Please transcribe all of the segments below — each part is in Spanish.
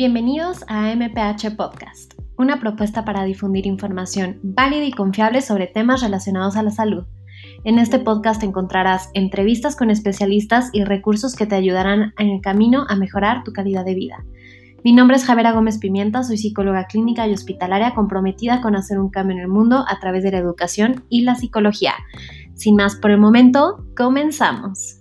Bienvenidos a MPH Podcast, una propuesta para difundir información válida y confiable sobre temas relacionados a la salud. En este podcast encontrarás entrevistas con especialistas y recursos que te ayudarán en el camino a mejorar tu calidad de vida. Mi nombre es Javera Gómez Pimienta, soy psicóloga clínica y hospitalaria comprometida con hacer un cambio en el mundo a través de la educación y la psicología. Sin más por el momento, comenzamos.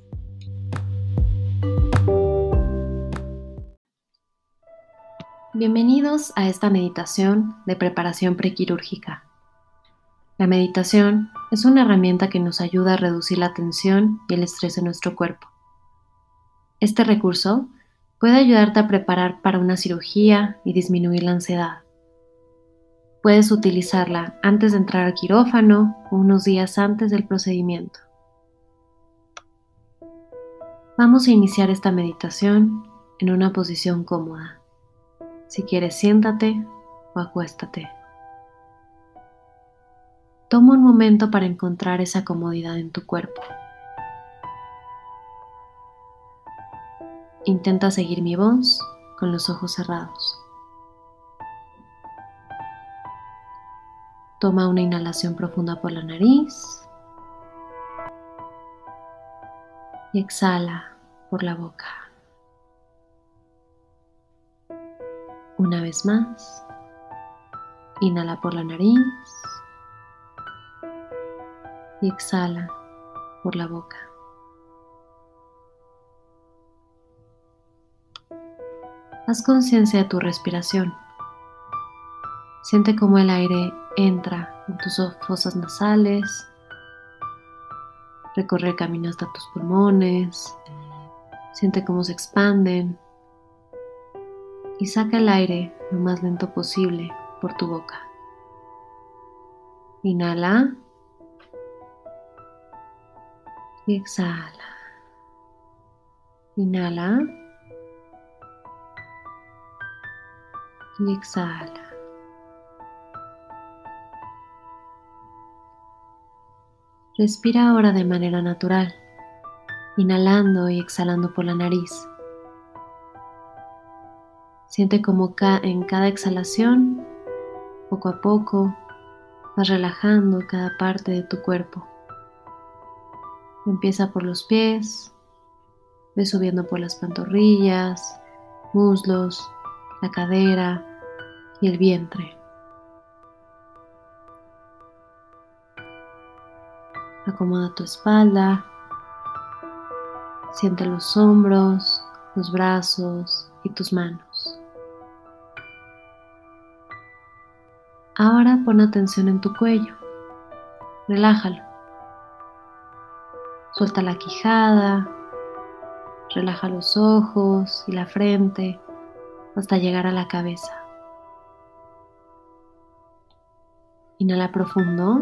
Bienvenidos a esta meditación de preparación prequirúrgica. La meditación es una herramienta que nos ayuda a reducir la tensión y el estrés en nuestro cuerpo. Este recurso puede ayudarte a preparar para una cirugía y disminuir la ansiedad. Puedes utilizarla antes de entrar al quirófano o unos días antes del procedimiento. Vamos a iniciar esta meditación en una posición cómoda. Si quieres, siéntate o acuéstate. Toma un momento para encontrar esa comodidad en tu cuerpo. Intenta seguir mi voz con los ojos cerrados. Toma una inhalación profunda por la nariz y exhala por la boca. Una vez más, inhala por la nariz y exhala por la boca. Haz conciencia de tu respiración. Siente cómo el aire entra en tus fosas nasales, recorre caminos hasta tus pulmones, siente cómo se expanden y saca el aire lo más lento posible por tu boca. Inhala y exhala. Inhala y exhala. Respira ahora de manera natural, inhalando y exhalando por la nariz. Siente como en cada exhalación, poco a poco, vas relajando cada parte de tu cuerpo. Empieza por los pies, ve subiendo por las pantorrillas, muslos, la cadera y el vientre. Acomoda tu espalda, siente los hombros, los brazos y tus manos. Ahora pon atención en tu cuello. Relájalo. Suelta la quijada. Relaja los ojos y la frente hasta llegar a la cabeza. Inhala profundo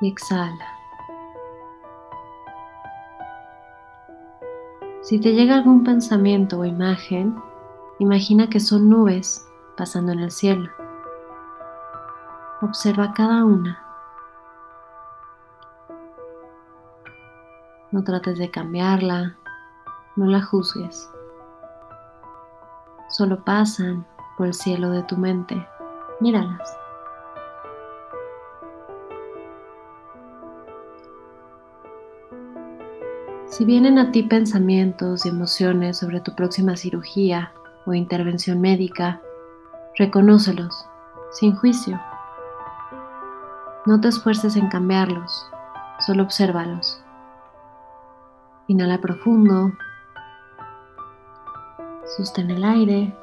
y exhala. Si te llega algún pensamiento o imagen, imagina que son nubes pasando en el cielo. Observa cada una. No trates de cambiarla, no la juzgues. Solo pasan por el cielo de tu mente. Míralas. Si vienen a ti pensamientos y emociones sobre tu próxima cirugía o intervención médica, Reconócelos, sin juicio. No te esfuerces en cambiarlos, solo obsérvalos. Inhala profundo. Sostén el aire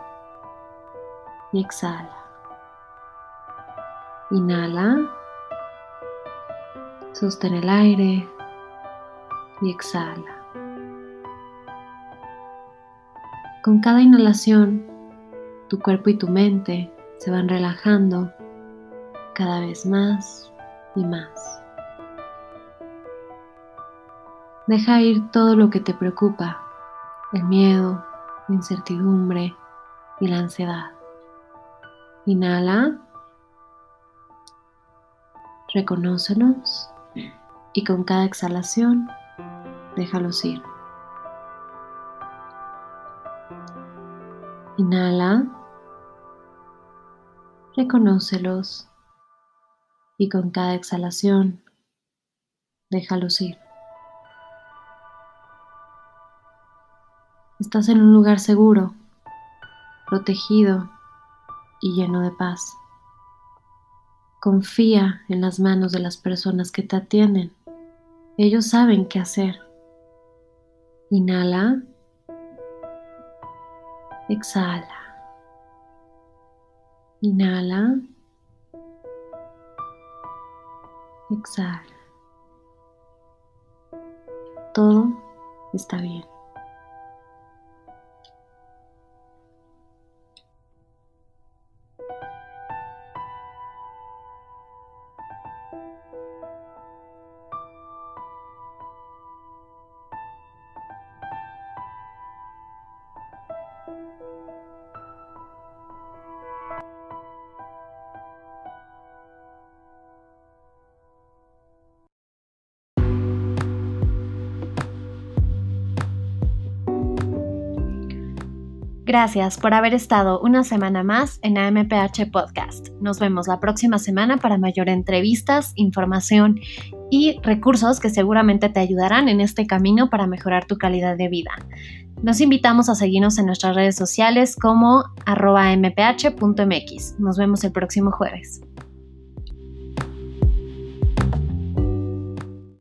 y exhala. Inhala. Sostén el aire y exhala. Con cada inhalación, tu cuerpo y tu mente se van relajando cada vez más y más. Deja ir todo lo que te preocupa, el miedo, la incertidumbre y la ansiedad. Inhala, reconócelos y con cada exhalación déjalos ir. Inhala. Reconócelos. Y con cada exhalación, déjalos ir. Estás en un lugar seguro, protegido y lleno de paz. Confía en las manos de las personas que te atienden. Ellos saben qué hacer. Inhala. Exhala. Inhala. Exhala. Todo está bien. Gracias por haber estado una semana más en AMPH Podcast. Nos vemos la próxima semana para mayor entrevistas, información y recursos que seguramente te ayudarán en este camino para mejorar tu calidad de vida. Nos invitamos a seguirnos en nuestras redes sociales como arroba mph.mx. Nos vemos el próximo jueves.